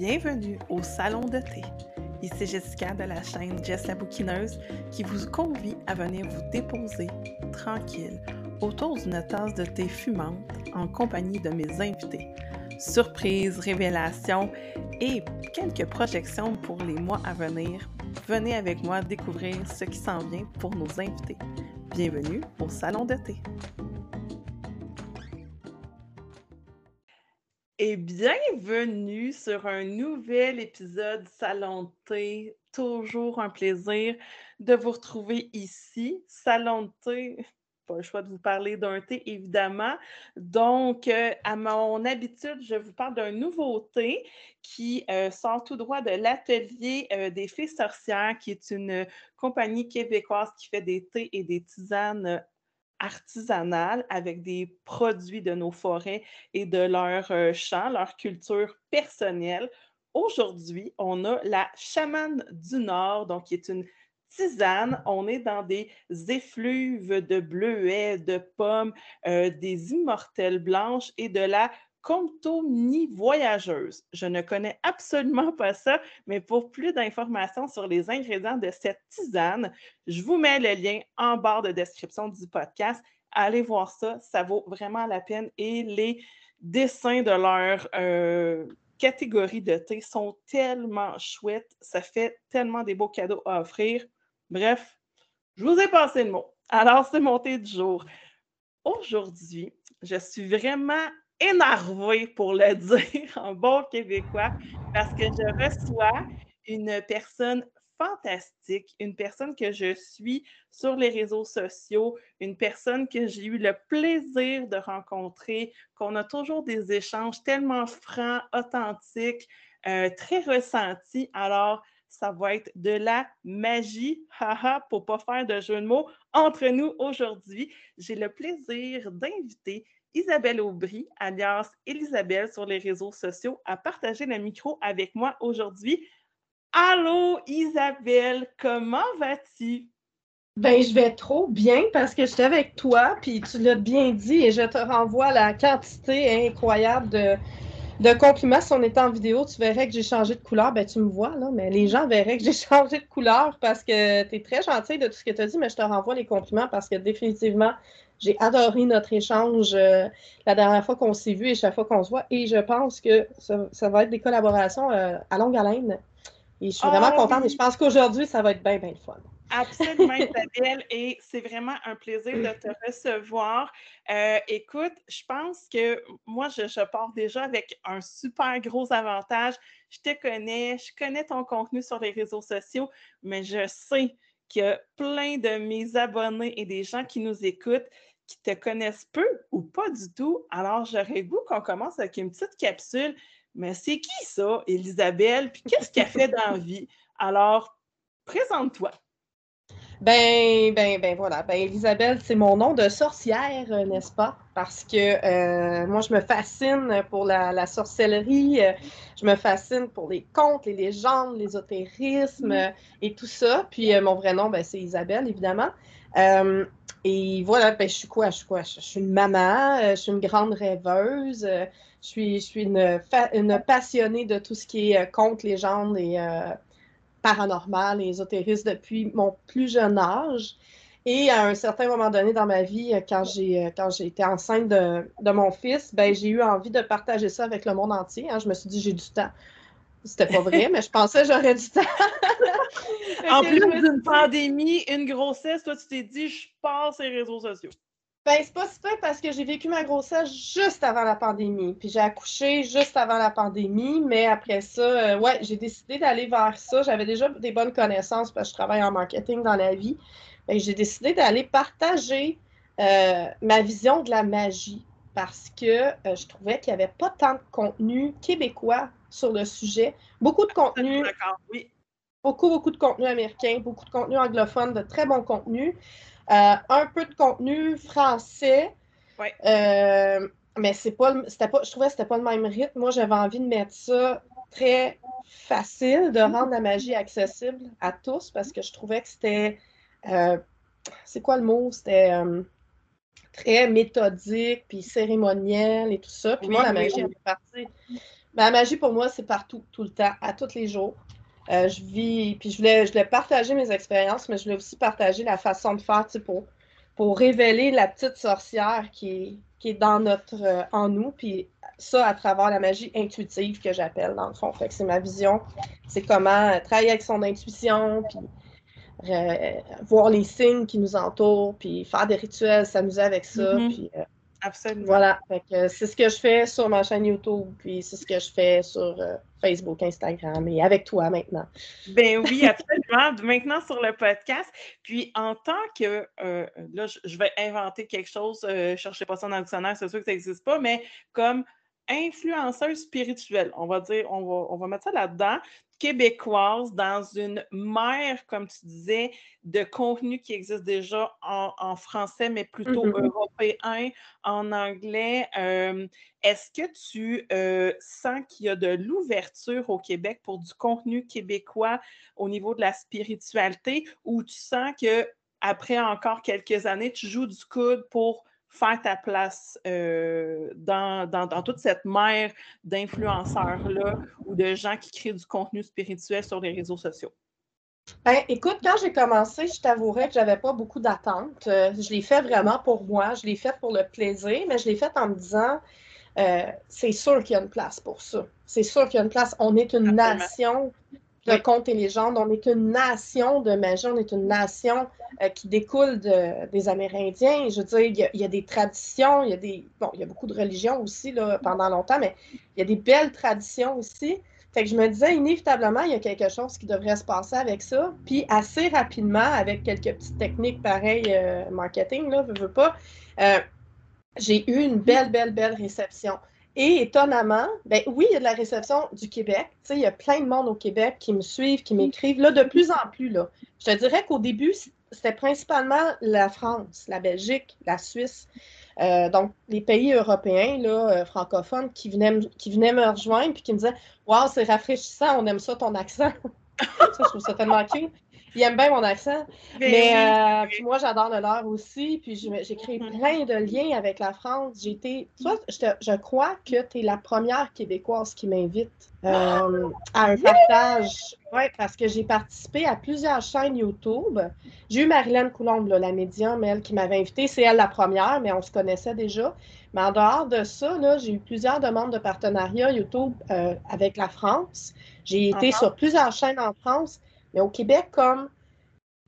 Bienvenue au Salon de thé. Ici Jessica de la chaîne Jess la bouquineuse qui vous convie à venir vous déposer tranquille autour d'une tasse de thé fumante en compagnie de mes invités. Surprises, révélations et quelques projections pour les mois à venir. Venez avec moi découvrir ce qui s'en vient pour nos invités. Bienvenue au Salon de thé. Et bienvenue sur un nouvel épisode Salon de thé. Toujours un plaisir de vous retrouver ici. Salon de thé, pas le choix de vous parler d'un thé, évidemment. Donc, euh, à mon habitude, je vous parle d'un nouveau thé qui euh, sort tout droit de l'atelier euh, des Fées sorcières, qui est une compagnie québécoise qui fait des thés et des tisanes artisanale avec des produits de nos forêts et de leurs euh, champs, leur culture personnelle. Aujourd'hui, on a la chamane du Nord, donc qui est une tisane. On est dans des effluves de bleuets, de pommes, euh, des immortelles blanches et de la Comptomini voyageuse. Je ne connais absolument pas ça, mais pour plus d'informations sur les ingrédients de cette tisane, je vous mets le lien en barre de description du podcast. Allez voir ça, ça vaut vraiment la peine. Et les dessins de leur euh, catégorie de thé sont tellement chouettes. Ça fait tellement des beaux cadeaux à offrir. Bref, je vous ai passé le mot. Alors, c'est mon thé du jour. Aujourd'hui, je suis vraiment énervé pour le dire en bon québécois parce que je reçois une personne fantastique, une personne que je suis sur les réseaux sociaux, une personne que j'ai eu le plaisir de rencontrer, qu'on a toujours des échanges tellement francs, authentiques, euh, très ressentis. Alors, ça va être de la magie, haha, pour pas faire de jeu de mots entre nous aujourd'hui. J'ai le plaisir d'inviter Isabelle Aubry, alias Elisabelle sur les réseaux sociaux, à partager le micro avec moi aujourd'hui. Allô Isabelle, comment vas-tu? Ben, je vais trop bien parce que j'étais avec toi, puis tu l'as bien dit, et je te renvoie la quantité incroyable de, compliments. Si on était en vidéo, tu verrais que j'ai changé de couleur. Ben, tu me vois, là, mais les gens verraient que j'ai changé de couleur parce que tu es très gentil de tout ce que tu as dit, mais je te renvoie les compliments parce que définitivement, j'ai adoré notre échange euh, la dernière fois qu'on s'est vu et chaque fois qu'on se voit. Et je pense que ça, va être des collaborations euh, à longue haleine. Et je suis vraiment ah contente et je pense qu'aujourd'hui, ça va être bien, bien le fun. Absolument, Isabelle, et c'est vraiment un plaisir de te recevoir. Euh, écoute, je pense que moi, je, je, pars déjà avec un super gros avantage. Je te connais, je connais ton contenu sur les réseaux sociaux, mais je sais qu'il y a plein de mes abonnés et des gens qui nous écoutent qui te connaissent peu ou pas du tout. Alors, j'aurais goût qu'on commence avec une petite capsule. Mais c'est qui ça, Elisabelle? Puis qu'est-ce qu'elle fait dans la vie? Alors, présente-toi. Ben, ben, ben voilà. Ben, Elisabelle, c'est mon nom de sorcière, euh, n'est-ce pas? Parce que euh, moi, je me fascine pour la, sorcellerie, euh, je me fascine pour les contes, les légendes, l'ésotérisme mm-hmm. et tout ça. Puis mon vrai nom, ben, c'est Isabelle, évidemment. Et voilà, ben, je suis quoi? Je suis quoi? Je suis une maman, je suis une grande rêveuse, je suis, je suis une, une, passionnée de tout ce qui est contes, légendes et paranormal et ésotériste depuis mon plus jeune âge. Et à un certain moment donné dans ma vie, quand j'ai euh, quand j'ai été enceinte de, de mon fils, ben, j'ai eu envie de partager ça avec le monde entier. Hein. Je me suis dit, j'ai du temps. C'était pas vrai, mais je pensais que j'aurais du temps. En plus d'une pandémie, une grossesse, toi, tu t'es dit, je passe les réseaux sociaux. Ben, c'est pas super parce que j'ai vécu ma grossesse juste avant la pandémie. Puis j'ai accouché juste avant la pandémie, mais après ça, euh, ouais, j'ai décidé d'aller vers ça. J'avais déjà des bonnes connaissances parce que je travaille en marketing dans la vie. j'ai décidé d'aller partager euh, ma vision de la magie parce que euh, je trouvais qu'il n'y avait pas tant de contenu québécois sur le sujet. Beaucoup de contenu. Oui. Beaucoup, beaucoup de contenu américain, beaucoup de contenu anglophone, de très bon contenu. Euh, un peu de contenu français. Euh, mais c'est pas, c'était pas, je trouvais que c'était pas le même rythme. Moi, j'avais envie de mettre ça très facile, de rendre la magie accessible à tous parce que je trouvais que c'était. Euh, c'est quoi le mot? C'était très méthodique, puis cérémoniel et tout ça. Puis moi, la magie, elle partie. Ben, la magie, pour moi, c'est partout, tout le temps, à tous les jours. Euh, je vis, puis je voulais, je voulais partager mes expériences, mais je voulais aussi partager la façon de faire, pour, pour révéler la petite sorcière qui est, qui est dans notre, euh, en nous, puis ça à travers la magie intuitive que j'appelle, dans le fond. Fait que c'est ma vision. C'est comment euh, travailler avec son intuition, puis voir les signes qui nous entourent, puis faire des rituels, s'amuser avec ça, mm-hmm. puis Absolument. Voilà. C'est ce que je fais sur ma chaîne YouTube, puis c'est ce que je fais sur euh, Facebook, Instagram et avec toi maintenant. Ben oui, absolument. maintenant sur le podcast. Puis en tant que, euh, là, je vais inventer quelque chose, euh, cherchez pas ça dans le dictionnaire, c'est sûr que ça n'existe pas, mais comme influenceuse spirituelle, on va dire, on va, on va mettre ça là-dedans québécoise dans une mer, comme tu disais, de contenu qui existe déjà en, français, mais plutôt mm-hmm. européen, en anglais. Euh, est-ce que tu euh, sens qu'il y a de l'ouverture au Québec pour du contenu québécois au niveau de la spiritualité ou tu sens que après encore quelques années, tu joues du coude pour faire ta place euh, dans, toute cette mer d'influenceurs-là ou de gens qui créent du contenu spirituel sur les réseaux sociaux? Ben, écoute, quand j'ai commencé, je t'avouerais que je n'avais pas beaucoup d'attentes. Euh, je l'ai fait vraiment pour moi, je l'ai fait pour le plaisir, mais je l'ai fait en me disant, euh, c'est sûr qu'il y a une place pour ça. C'est sûr qu'il y a une place. On est une nation de contes et légendes. On est une nation de magie, on est une nation euh, qui découle des Amérindiens. Je veux dire, il y, a, des traditions, il y a des. Bon, il y a beaucoup de religions aussi là, pendant longtemps, mais il y a des belles traditions aussi. Fait que je me disais, inévitablement, il y a quelque chose qui devrait se passer avec ça. Puis assez rapidement, avec quelques petites techniques pareilles, euh, marketing, là, veux, veux pas, euh, j'ai eu une belle, belle, belle réception. Et étonnamment, ben oui, il y a de la réception du Québec. Tu sais, il y a plein de monde au Québec qui me suivent, qui m'écrivent. Là, de plus en plus, là. Je te dirais qu'au début, c'était principalement la France, la Belgique, la Suisse. Euh, donc, les pays européens, là, euh, francophones, qui venaient, qui venaient me rejoindre puis qui me disaient Waouh, c'est rafraîchissant, on aime ça ton accent. ça, je trouve ça tellement cute. Il aime bien mon accent. Ben mais euh, moi, j'adore le leur aussi. Puis j'ai créé mm-hmm. plein de liens avec la France. J'ai été. Toi, je, crois que tu es la première Québécoise qui m'invite euh, à un partage. Oui, parce que j'ai participé à plusieurs chaînes YouTube. J'ai eu Marilyn Coulombe, la médium, elle, qui m'avait invitée. C'est elle la première, mais on se connaissait déjà. Mais en dehors de ça, j'ai eu plusieurs demandes de partenariat YouTube euh, avec la France. J'ai été sur plusieurs chaînes en France. Mais au Québec, comme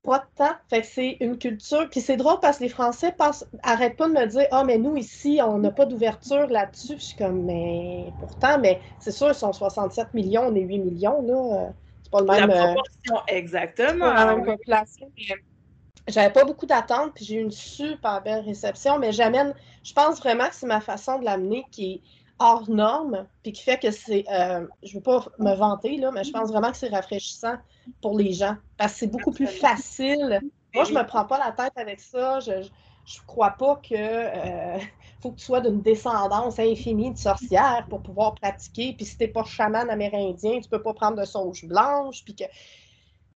pas de temps. Fait que c'est une culture. Puis c'est drôle parce que les Français passent, arrêtent pas de me dire Ah, mais nous, ici, on n'a pas d'ouverture là-dessus. Je suis comme, mais pourtant, mais c'est sûr, ils sont 67 millions, on est 8 millions, là. C'est pas le même. La euh, proportion, exactement. Pas la même population. J'avais pas beaucoup d'attentes, puis j'ai eu une super belle réception, mais j'amène, je pense vraiment que c'est ma façon de l'amener qui est hors norme, puis qui fait que c'est, euh, je veux pas me vanter, là, mais je pense vraiment que c'est rafraîchissant pour les gens, parce que c'est beaucoup plus facile. Moi, je me prends pas la tête avec ça, je, je, crois pas que euh, faut que tu sois d'une descendance infinie de sorcières pour pouvoir pratiquer, puis si t'es pas chaman amérindien, tu peux pas prendre de sauge blanche, puis que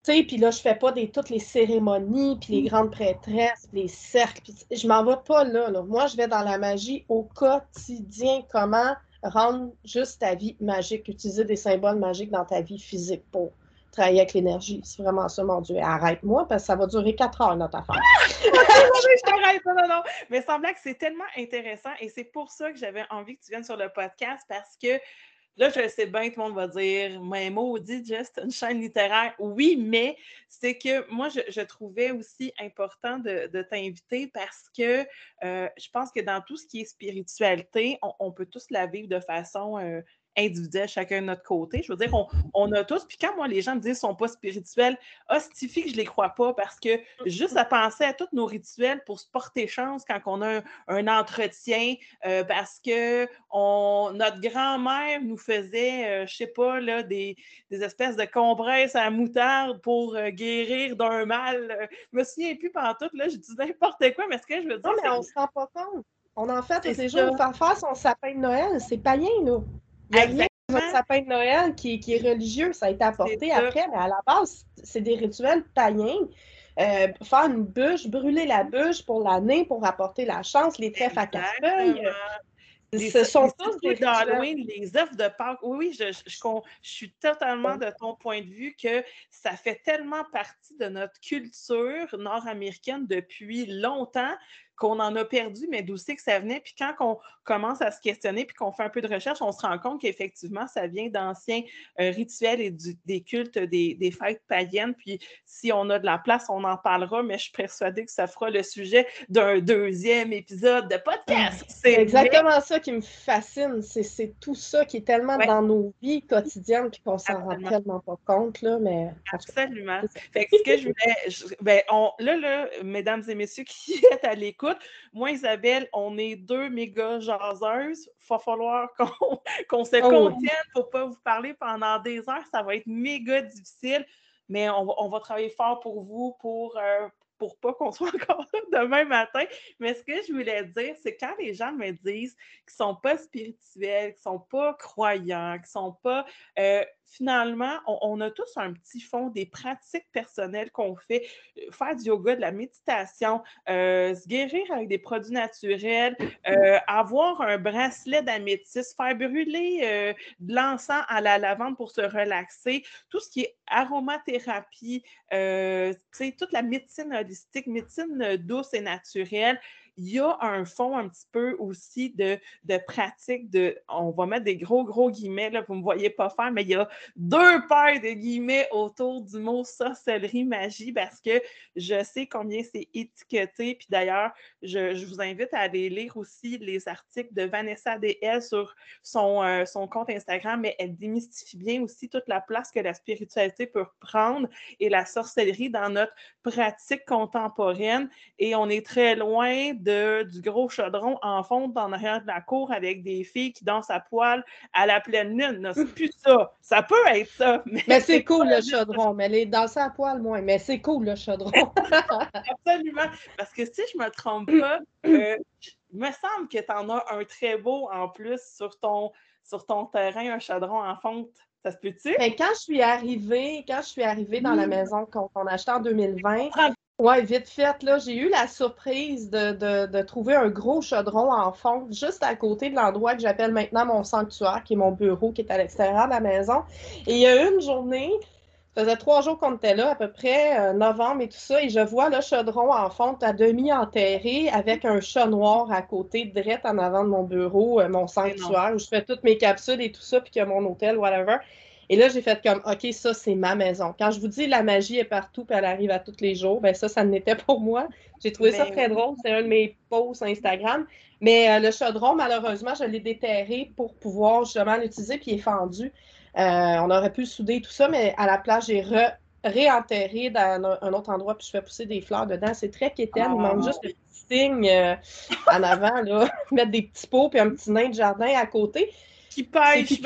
sais, puis là, je fais pas des, toutes les cérémonies, puis les mm. grandes prêtresses, les cercles. Pis je m'en vais pas là, Moi, je vais dans la magie au quotidien. Comment rendre juste ta vie magique, utiliser des symboles magiques dans ta vie physique pour travailler avec l'énergie? C'est vraiment ça, mon Dieu. Arrête-moi, parce que ça va durer quatre heures, notre affaire. je t'arrête, non, non. Mais semblait que c'est tellement intéressant et c'est pour ça que j'avais envie que tu viennes sur le podcast parce que Là, je sais bien, tout le monde va dire, mais maudit, juste une chaîne littéraire. Oui, mais c'est que moi, je, trouvais aussi important de, t'inviter parce que euh, je pense que dans tout ce qui est spiritualité, on, peut tous la vivre de façon euh, individuels, chacun de notre côté. Je veux dire, on, a tous, puis quand moi, les gens me disent qu'ils ne sont pas spirituels, hostifie que je ne les crois pas parce que juste à penser à tous nos rituels pour se porter chance quand on a un, entretien, euh, parce que on, notre grand-mère nous faisait, euh, je ne sais pas, là, des, espèces de compresses à moutarde pour euh, guérir d'un mal. je me souviens plus pendant tout, là, je dis n'importe quoi, mais ce que je veux dire. Non, mais on ne se rend pas compte. On en fait tous les jours faire faire son sapin de Noël. C'est païen, là. Il y a votre sapin de Noël qui, qui, est religieux, ça a été apporté après, mais à la base, c'est des rituels païens. Euh, faire une bûche, brûler la bûche pour l'année pour apporter la chance, les trèfles à quatre feuilles. ce sont tous des d'Halloween, les œufs de Pâques. Oui, oui, je, je, suis totalement de ton point de vue que ça fait tellement partie de notre culture nord-américaine depuis longtemps qu'on en a perdu, mais d'où c'est que ça venait. Puis quand on commence à se questionner, puis qu'on fait un peu de recherche, on se rend compte qu'effectivement, ça vient d'anciens euh, rituels et des cultes des, fêtes païennes. Puis si on a de la place, on en parlera, mais je suis persuadée que ça fera le sujet d'un deuxième épisode de podcast. C'est exactement ça qui me fascine. C'est tout ça qui est tellement dans nos vies quotidiennes, puis qu'on s'en rend tellement pas compte. Là, mais... Absolument. Fait que ce que je voulais. ben, on, là, là, mesdames et messieurs qui êtes à l'écoute, moi, Isabelle, on est deux méga jaseuses. Il va falloir qu'on se oh contienne pour ne pas vous parler pendant des heures. Ça va être méga difficile, mais on va, travailler fort pour vous, pour, euh, pour pas qu'on soit encore là demain matin. Mais ce que je voulais dire, c'est quand les gens me disent qu'ils ne sont pas spirituels, qu'ils ne sont pas croyants, qu'ils ne sont pas euh, finalement, on, a tous un petit fond des pratiques personnelles qu'on fait, euh, faire du yoga, de la méditation, euh, se guérir avec des produits naturels, euh, avoir un bracelet d'améthyste, faire brûler de l'encens à la lavande pour se relaxer, tout ce qui est aromathérapie, toute la médecine holistique, médecine douce et naturelle il y a un fond un petit peu aussi de, de pratique de, on va mettre des gros, gros guillemets, là, vous ne me voyez pas faire, mais il y a deux paires de guillemets autour du mot sorcellerie, magie, parce que je sais combien c'est étiqueté. Puis d'ailleurs, je, vous invite à aller lire aussi les articles de Vanessa DL sur son, euh, son compte Instagram, mais elle démystifie bien aussi toute la place que la spiritualité peut prendre et la sorcellerie dans notre pratique contemporaine. Et on est très loin du gros chaudron en fonte en arrière de la cour avec des filles qui dansent à poil à la pleine lune. C'est plus ça. Ça peut être ça. Mais, c'est cool le chaudron. Mais les danser à poil, moins. Mais c'est cool le chaudron. Absolument. Parce que si je ne me trompe pas, euh, il me semble que tu en as un très beau en plus sur ton, sur ton terrain, un chaudron en fonte. Ça se peut-tu? Ben, quand je suis arrivée, quand je suis arrivée dans la maison qu'on a achetée en 2020, oui, vite fait, là, j'ai eu la surprise de, trouver un gros chaudron en fonte juste à côté de l'endroit que j'appelle maintenant mon sanctuaire, qui est mon bureau, qui est à l'extérieur de la maison. Et il y a une journée, ça faisait trois jours qu'on était là, à peu près, euh, novembre et tout ça, et je vois le chaudron en fonte à demi enterré avec un chat noir à côté, direct en avant de mon bureau, euh, mon sanctuaire, où je fais toutes mes capsules et tout ça, puis qu'il y a mon hôtel, whatever. Et là, j'ai fait comme, OK, ça, c'est ma maison. Quand je vous dis la magie est partout puis elle arrive à tous les jours, ben ça, ça n'était pour moi. J'ai trouvé ça ben très drôle. C'est un de mes posts Instagram. Mais euh, le chaudron, malheureusement, je l'ai déterré pour pouvoir justement l'utiliser puis il est fendu. Euh, on aurait pu souder tout ça, mais à la place, j'ai réenterré dans un, autre endroit puis je fais pousser des fleurs dedans. C'est très quétaine. Il manque ah. juste le petit signe euh, en avant, là. mettre des petits pots puis un petit nain de jardin à côté qui pêche.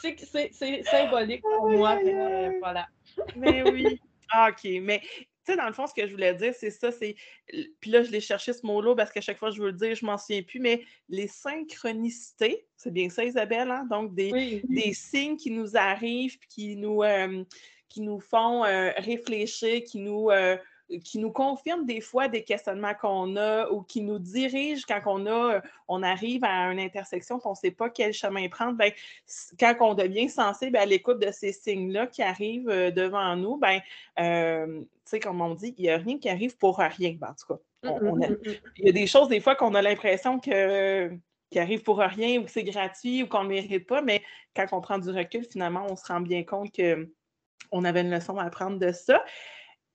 C'est symbolique pour moi. voilà. Mais oui. Ah, OK. Mais tu sais, dans le fond, ce que je voulais dire, c'est ça, c'est. Puis là, je l'ai cherché ce mot-là parce qu'à chaque fois je veux le dire, je m'en souviens plus, mais les synchronicités, c'est bien ça, Isabelle, hein? Donc, des, des signes qui nous arrivent, qui nous, euh, qui nous font euh, réfléchir, qui nous euh, qui nous confirme des fois des questionnements qu'on a ou qui nous dirige quand on a, on arrive à une intersection qu'on ne sait pas quel chemin prendre. Ben, quand on devient sensible à l'écoute de ces signes-là qui arrivent euh, devant nous, ben, euh, tu sais, comme on dit, il n'y a rien qui arrive pour rien. Ben, en tout cas, mmh, mmh, mmh, il y a des choses des fois qu'on a l'impression que qui arrivent pour rien ou que c'est gratuit ou qu'on ne mérite pas, mais quand on prend du recul, finalement, on se rend bien compte qu'on avait une leçon à apprendre de ça.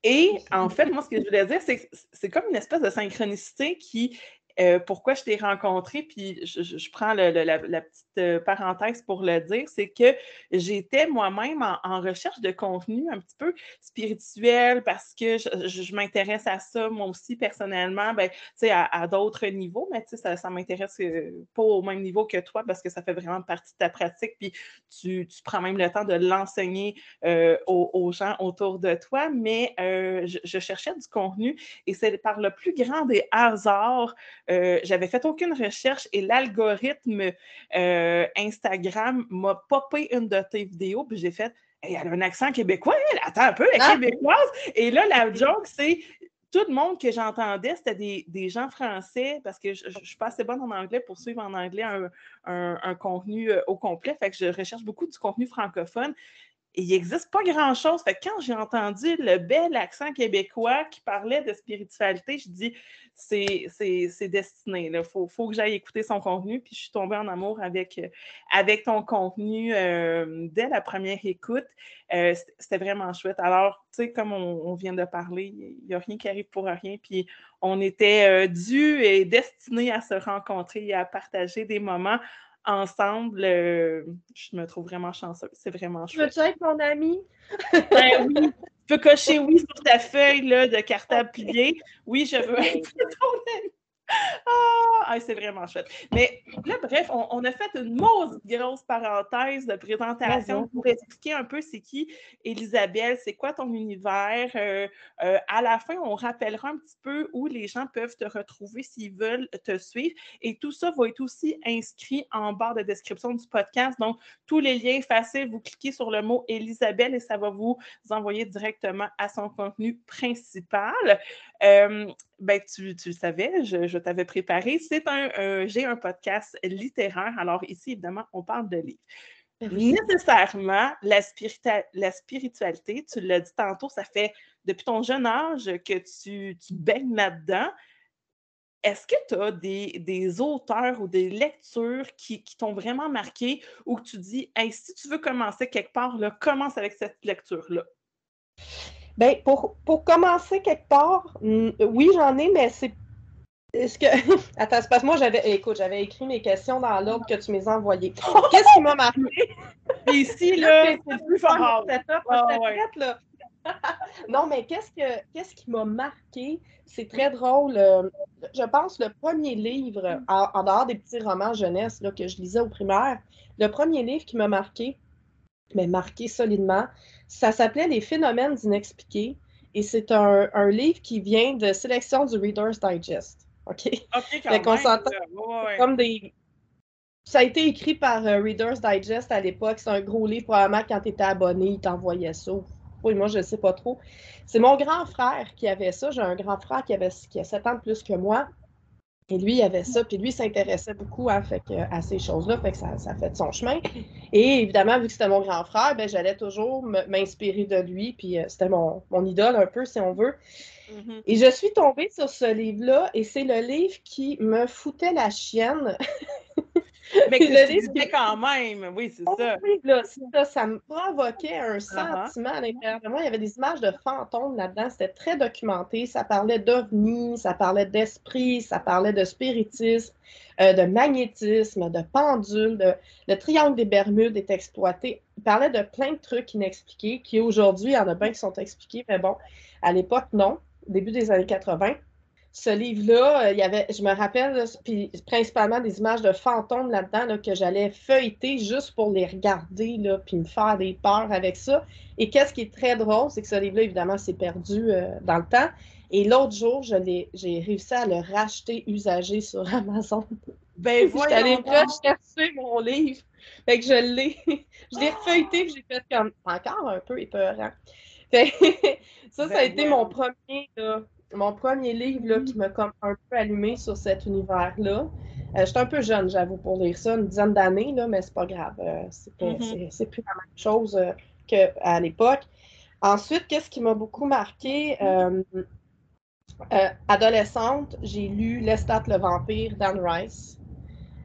Et en fait, moi, ce que je voulais dire, c'est que c'est comme une espèce de synchronicité qui euh, pourquoi je t'ai rencontré, puis je, prends la, petite euh, parenthèse pour le dire, c'est que j'étais moi-même en, recherche de contenu un petit peu spirituel parce que je, m'intéresse à ça, moi aussi, personnellement, ben, à, à d'autres niveaux, mais ça, ça m'intéresse euh, pas au même niveau que toi parce que ça fait vraiment partie de ta pratique, puis tu, prends même le temps de l'enseigner aux, gens autour de toi, mais je, je, cherchais du contenu et c'est par le plus grand des hasards euh, j'avais fait aucune recherche et l'algorithme euh, Instagram m'a popé une de tes vidéos, puis j'ai fait elle a un accent québécois, elle attend un peu, elle est ah! québécoise. Et là, la joke, c'est tout le monde que j'entendais, c'était des, gens français parce que je ne suis pas assez bonne en anglais pour suivre en anglais un, contenu euh, au complet. Fait que je recherche beaucoup du contenu francophone. Il n'existe pas grand-chose. Quand j'ai entendu le bel accent québécois qui parlait de spiritualité, je dis c'est destiné. Il faut, que j'aille écouter son contenu. Puis je suis tombée en amour avec, euh, avec ton contenu euh, dès la première écoute. Euh, c'était vraiment chouette. Alors, tu sais, comme on, vient de parler, il n'y a rien qui arrive pour rien. Puis on était dû et destiné à se rencontrer et à partager des moments ensemble, je me trouve vraiment chanceuse. C'est vraiment chouette. Veux-tu être mon ami? ben oui. Tu peux cocher oui sur ta feuille là, de cartable plié? Oui, je veux être ton ami. Ah, c'est vraiment chouette. Mais là, bref, on, a fait une grosse parenthèse de présentation pour expliquer un peu c'est qui Elisabeth, c'est quoi ton univers. Euh, euh, à la fin, on rappellera un petit peu où les gens peuvent te retrouver s'ils veulent te suivre. Et tout ça va être aussi inscrit en barre de description du podcast. Donc, tous les liens faciles, vous cliquez sur le mot Elisabeth et ça va vous envoyer directement à son contenu principal. Euh, ben, tu, tu, le savais, je, t'avais préparé. C'est un, euh, j'ai un podcast littéraire. Alors ici, évidemment, on parle de livres. Ben Nécessairement, la, la spiritualité, tu l'as dit tantôt, ça fait depuis ton jeune âge que tu, tu baignes là-dedans. Est-ce que tu as des, des, auteurs ou des lectures qui, qui t'ont vraiment marqué ou que tu dis, si tu veux commencer quelque part, là, commence avec cette lecture-là? Ben, pour, pour commencer quelque part, oui, j'en ai, mais c'est. Est-ce que. Attends, c'est parce que moi, j'avais. Écoute, j'avais écrit mes questions dans l'ordre que tu m'as envoyé. Qu'est-ce qui m'a marqué? Ici, là, c'est plus fort. là. non, mais qu'est-ce, que, qu'est-ce qui m'a marqué? C'est très drôle. Euh, je pense le premier livre, en, dehors des petits romans jeunesse là, que je lisais au primaire, le premier livre qui m'a marqué, mais marqué solidement, ça s'appelait Les phénomènes inexpliqués et c'est un, livre qui vient de sélection du Reader's Digest. OK? OK, quand comme des. Ça a été écrit par euh, Reader's Digest à l'époque. C'est un gros livre. Probablement, quand tu étais abonné, il t'envoyait ça. Oui, moi, je ne sais pas trop. C'est mon grand frère qui avait ça. J'ai un grand frère qui, avait, qui a 7 ans de plus que moi. Et lui, il avait ça, puis lui, s'intéressait beaucoup à, fait à ces choses-là, fait que ça, ça fait de son chemin. Et évidemment, vu que c'était mon grand frère, ben, j'allais toujours m'inspirer de lui, puis euh, c'était mon, mon, idole un peu, si on veut. Mm-hmm. Et je suis tombée sur ce livre-là, et c'est le livre qui me foutait la chienne. Mais que le quand même, oui, c'est ça. Oui, là, ça. Ça me provoquait un uh-huh. sentiment à l'intérieur de moi. Il y avait des images de fantômes là-dedans. C'était très documenté. Ça parlait d'ovnis, ça parlait d'esprit, ça parlait de spiritisme, euh, de magnétisme, de pendule. Le triangle des Bermudes est exploité. Il parlait de plein de trucs inexpliqués qui, aujourd'hui, il y en a bien qui sont expliqués, mais bon, à l'époque, non. Début des années 80 ce livre-là, euh, il y avait, je me rappelle, puis principalement des images de fantômes là-dedans que j'allais feuilleter juste pour les regarder, là, puis me faire des peurs avec ça. Et qu'est-ce qui est très drôle, c'est que ce livre-là, évidemment, s'est perdu euh, dans le temps. Et l'autre jour, j'ai réussi à le racheter usagé sur Amazon. Ben voilà. J'allais rechercher mon livre. Fait que je l'ai. je l'ai refeuilleté, puis j'ai fait comme encore un peu épeurant. Fait... ça, ça a ben été mon premier mon premier livre là, qui m'a comme un peu allumé sur cet univers-là. Euh, J'étais un peu jeune, j'avoue, pour lire ça, une dizaine d'années, mais c'est pas grave. Euh, c'est plus la même chose euh, qu'à l'époque. Ensuite, qu'est-ce qui m'a beaucoup marqué? Euh, adolescente, j'ai lu Lestat le vampire d'Anne Rice.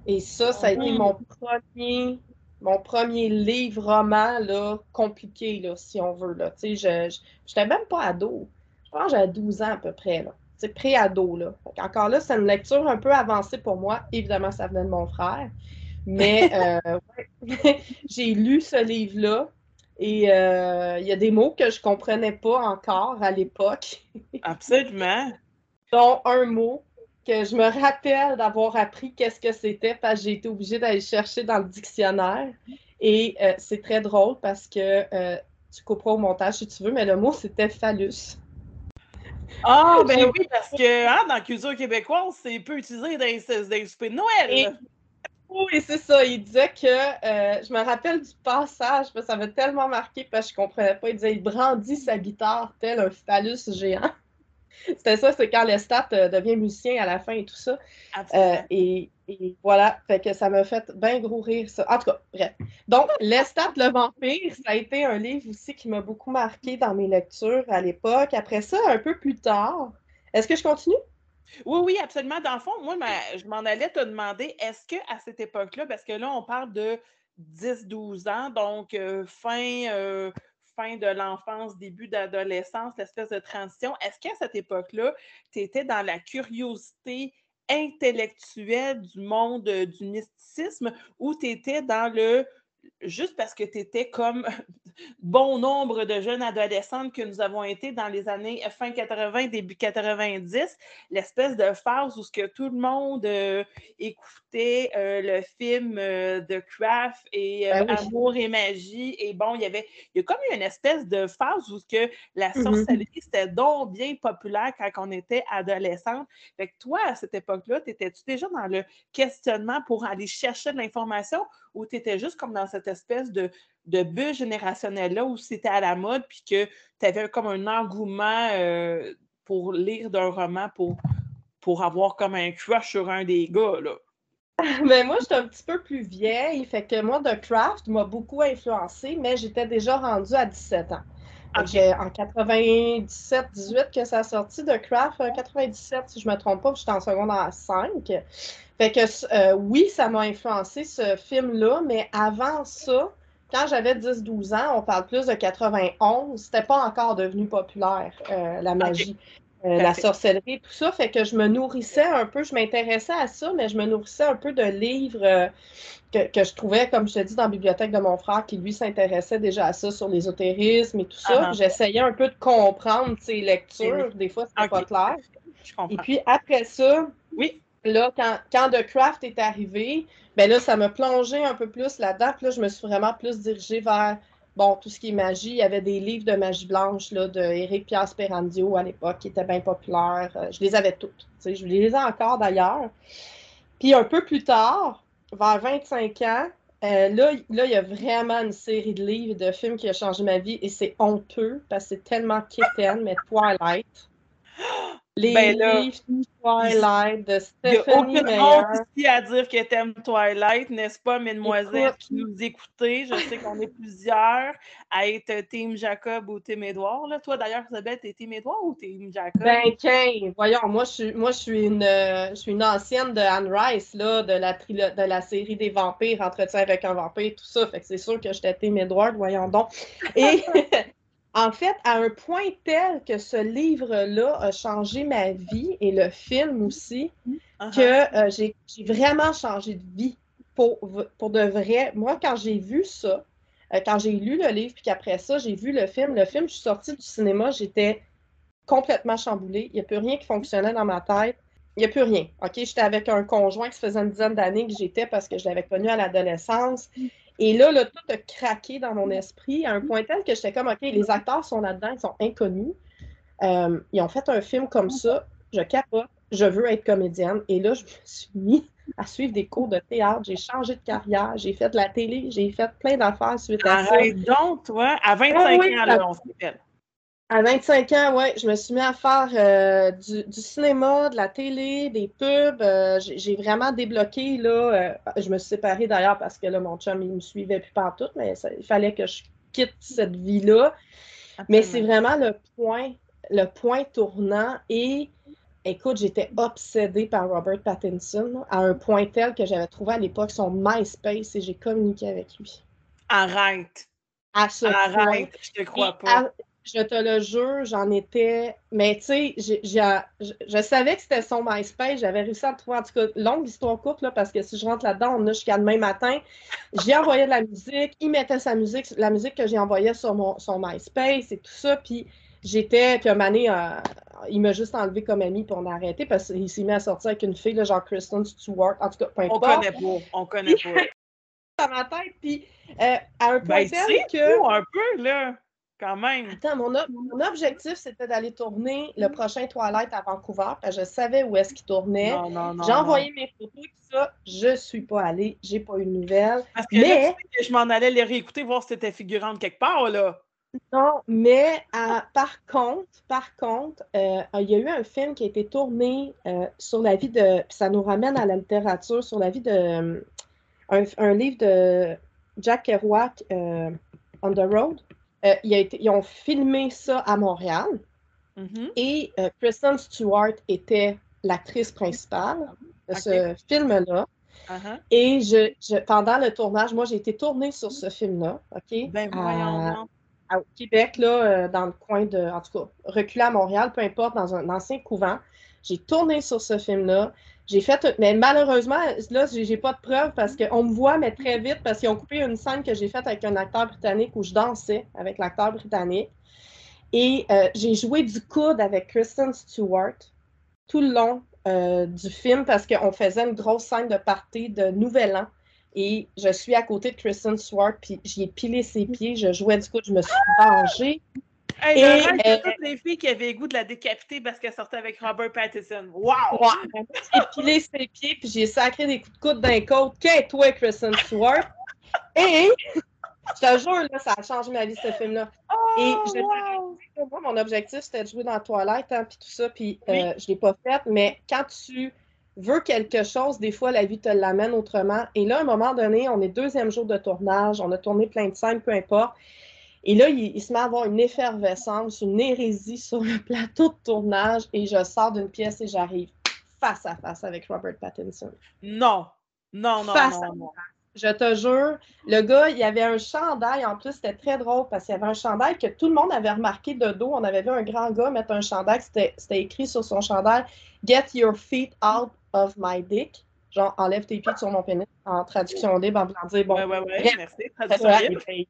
Et ça, ça a été mon premier, mon premier livre roman là, compliqué, là, si on veut. Là. Je n'étais même pas ado je pense que j'avais 12 ans à peu près. C'est pré-ado. Là. Encore là, c'est une lecture un peu avancée pour moi. Évidemment, ça venait de mon frère. Mais euh, j'ai lu ce livre-là. Et euh, il y a des mots que je ne comprenais pas encore à l'époque. Absolument. Dont un mot que je me rappelle d'avoir appris qu'est-ce que c'était parce que j'ai été obligée d'aller chercher dans le dictionnaire. Et euh, c'est très drôle parce que tu couperas au montage si tu veux, mais le mot c'était phallus. Ah, ben oui, parce que hein, dans la culture québécoise, c'est peu utilisé dans les, dans de Noël. oui, c'est ça. Il disait que, euh, je me rappelle du passage, parce que ça m'a tellement marqué parce que je comprenais pas. Il disait il brandit sa guitare tel un phallus géant. C'était ça, c'est quand Lestat euh, devient musicien à la fin et tout ça. Euh, et, voilà, fait que ça m'a fait bien gros rire ça. En tout cas, bref. Donc, Lestat le vampire, ça a été un livre aussi qui m'a beaucoup marqué dans mes lectures à l'époque. Après ça, un peu plus tard, est-ce que je continue? Oui, oui, absolument. Dans le fond, moi, je m'en allais te demander, est-ce qu'à cette époque-là, parce que là, on parle de 10-12 ans, donc euh, fin, fin de l'enfance, début d'adolescence, l'espèce de transition, est-ce qu'à cette époque-là, tu étais dans la curiosité intellectuelle du monde euh, du mysticisme ou tu étais dans le juste parce que tu étais comme bon nombre de jeunes adolescentes que nous avons été dans les années fin 80, début 90, l'espèce de phase où ce que tout le monde euh, écoutait euh, le film euh, de Craft et ben Amour et magie. Et bon, il y avait il y a comme une espèce de phase où ce que la mmh sorcellerie, c'était donc bien populaire quand on était adolescente. Fait que toi, à cette époque-là, étais-tu déjà dans le questionnement pour aller chercher de l'information ou tu étais juste comme dans cette espèce de, de bulle générationnelle-là où c'était à la mode, puis que tu avais comme un engouement euh, pour lire d'un roman pour, pour avoir comme un crush sur un des gars, là? Mais moi, j'étais un petit peu plus vieille, fait que moi, The Craft m'a beaucoup influencé, mais j'étais déjà rendue à 17 ans. J'ai En 97-18 que ça a sorti de Craft, 97 si je ne me trompe pas, j'étais en secondaire 5. Fait que euh, oui, ça m'a influencé ce film-là, mais avant ça, quand j'avais 10-12 ans, on parle plus de 91, c'était pas encore devenu populaire, euh, la magie. Euh, la sorcellerie, tout ça, fait que je me nourrissais un peu, je m'intéressais à ça, mais je me nourrissais un peu de livres que, je trouvais, comme je te dis, dans la bibliothèque de mon frère, qui lui s'intéressait déjà à ça, sur l'ésotérisme et tout ça. Ah J'essayais un peu de comprendre ses lectures, des fois c'était pas clair. Et puis après ça, oui. là, quand, quand The Craft est arrivé, ben là, ça m'a plongé un peu plus là-dedans. Puis là, je me suis vraiment plus dirigée vers bon, tout ce qui est magie. Il y avait des livres de magie blanche là, de Eric Pierre à l'époque qui étaient bien populaires. Euh, je les avais toutes. Je les ai encore d'ailleurs. Puis un peu plus tard, vers 25 ans, euh, là, là, il y a vraiment une série de livres et de films qui a changé ma vie et c'est honteux parce que c'est tellement kitten, mais Twilight. Les ben Twilight de Stephanie Il n'y a aucun ici à dire que t'aimes Twilight, n'est-ce pas, mesdemoiselles qui nous écoutez? Je sais qu'on est plusieurs à être Team Jacob ou Team Edouard. Là. Toi, d'ailleurs, Isabelle, t'es Team Edouard ou Team Jacob? Ben, tiens, voyons, moi, je suis, moi, je suis, une, je suis une ancienne de Anne Rice, là, de, la de la série des vampires, Entretien avec un vampire, tout ça. Fait que c'est sûr que j'étais Team Edward, voyons donc. Et... En fait, à un point tel que ce livre-là a changé ma vie et le film aussi, uh-huh. que euh, j'ai vraiment changé de vie pour, pour de vrai. Moi, quand j'ai vu ça, euh, quand j'ai lu le livre, puis qu'après ça, j'ai vu le film, le film, je suis sortie du cinéma, j'étais complètement chamboulée. Il n'y a plus rien qui fonctionnait dans ma tête. Il n'y a plus rien. OK, j'étais avec un conjoint qui faisait une dizaine d'années que j'étais parce que je l'avais connu à l'adolescence. Et là, là, tout a craqué dans mon esprit à un point tel que j'étais comme, OK, les acteurs sont là-dedans, ils sont inconnus. Euh, ils ont fait un film comme ça, je capote, je veux être comédienne. Et là, je me suis mis à suivre des cours de théâtre, j'ai changé de carrière, j'ai fait de la télé, j'ai fait plein d'affaires suite à ça. donc, toi, à 25 ah ans, là, on s'appelle. À 25 ans, oui, je me suis mis à faire euh, du, cinéma, de la télé, des pubs. Euh, j'ai vraiment débloqué, là. Euh, je me suis séparée d'ailleurs parce que là, mon chum, il me suivait plus partout, mais il fallait que je quitte cette vie-là. Mais c'est vraiment le point, le point tournant. Et écoute, j'étais obsédée par Robert Pattinson à un point tel que j'avais trouvé à l'époque son MySpace et j'ai communiqué avec lui. Arrête. À ce Arrête, je te crois pas. Je te le jure, j'en étais. Mais tu sais, je, savais que c'était son MySpace. J'avais réussi à le trouver. En tout cas, longue histoire courte, là, parce que si je rentre là-dedans, on a jusqu'à demain matin. J'ai envoyé de la musique. Il mettait sa musique, la musique que j'ai envoyée sur mon, son MySpace et tout ça. Puis j'étais. Puis un année, euh, il m'a juste enlevé comme ami pour on a arrêté parce qu'il s'est mis à sortir avec une fille, là, genre Kristen Stewart. En tout cas, peu importe. On connaît pas. On connaît pas. dans ma tête. Puis euh, à un point ben, tel que. un peu, là quand même. Attends, mon, objectif, c'était d'aller tourner le prochain Twilight à Vancouver, parce que je savais où est-ce qu'il tournait. J'ai envoyé mes photos, tout ça. Je suis pas allée, j'ai pas eu de nouvelles. Parce que mais... je m'en allais les réécouter, voir si c'était figurante quelque part, là. Non, mais par contre, par contre, euh, il y a eu un film qui a été tourné euh, sur la vie de. Puis ça nous ramène à la littérature, sur la vie de. un, livre de Jack Kerouac, On the Road. Il a été, ils ont filmé ça à Montréal. Mm-hmm. Et Kristen Stewart était l'actrice principale de ce film-là. Uh-huh. Et je, pendant le tournage, moi, j'ai été tournée sur ce film-là, OK? Ben, voyons, au Québec, là, euh, dans le coin de, en tout cas, reculé à Montréal, peu importe, dans un ancien couvent. J'ai tourné sur ce film-là. J'ai fait, mais malheureusement, là, j'ai pas de preuves parce qu'on me voit, mais très vite, parce qu'ils ont coupé une scène que j'ai faite avec un acteur britannique où je dansais avec l'acteur britannique. Et euh, j'ai joué du coude avec Kristen Stewart tout le long euh, du film parce qu'on faisait une grosse scène de party de Nouvel An. Et je suis à côté de Kristen Stewart, puis j'y ai pilé ses pieds, je jouais du coude, je me suis vengée. Hey, et euh, toutes les filles qui avaient le goût de la décapiter parce qu'elle sortait avec Robert Pattinson. Wow! J'ai pilé ses pieds, puis j'ai sacré des coups de coude d'un côte. Qu'est-ce toi, Kristen Stewart? Et je te jure, là, ça a changé ma vie, ce film-là. et oh, je moi, mon objectif, c'était de jouer dans Twilight, hein, puis tout ça, puis euh, je ne l'ai pas fait. Mais quand tu veux quelque chose, des fois, la vie te l'amène autrement. Et là, à un moment donné, on est deuxième jour de tournage, on a tourné plein de scènes, peu importe. Et là, il, se met à avoir une effervescence, une hérésie sur le plateau de tournage, et je sors d'une pièce et j'arrive face à face avec Robert Pattinson. Non, non, non, face non, non. Je te jure, le gars, il y avait un chandail. En plus, c'était très drôle parce qu'il y avait un chandail que tout le monde avait remarqué de dos. On avait vu un grand gars mettre un chandail. C'était écrit sur son chandail Get your feet out of my dick. Genre, enlève tes pieds sur mon pénis en traduction libre en voulant dire bon. Ouais, ouais, ouais, merci.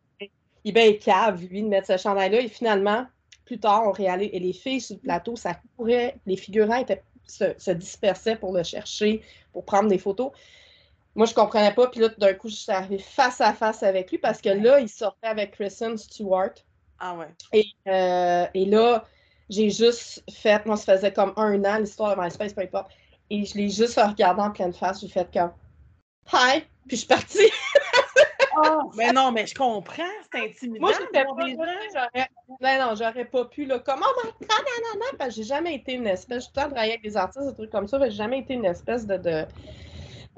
Il, il, cave, lui, de mettre ce chandail-là. Et finalement, plus tard, on réalise. Et les filles sur le plateau, ça courait. Les figurants étaient, se, se dispersaient pour le chercher, pour prendre des photos. Moi, je comprenais pas. Puis là, d'un coup, je suis arrivée face à face avec lui parce que là, il sortait avec Kristen Stewart. Ah ouais. Et, euh, et là, j'ai juste fait, moi, ça faisait comme un an, l'histoire de MySpace, peu importe. Et je l'ai juste regardé en pleine face. J'ai fait comme Hi! Puis je suis partie. oh, mais non, mais je comprends, c'est intimidant. Moi, j'étais pas j'aurais. Ben non, j'aurais pas pu, là. Comment on Parce que j'ai jamais été une espèce. Je suis tout le temps travaillé avec des artistes, des trucs comme ça, mais j'ai jamais été une espèce de, de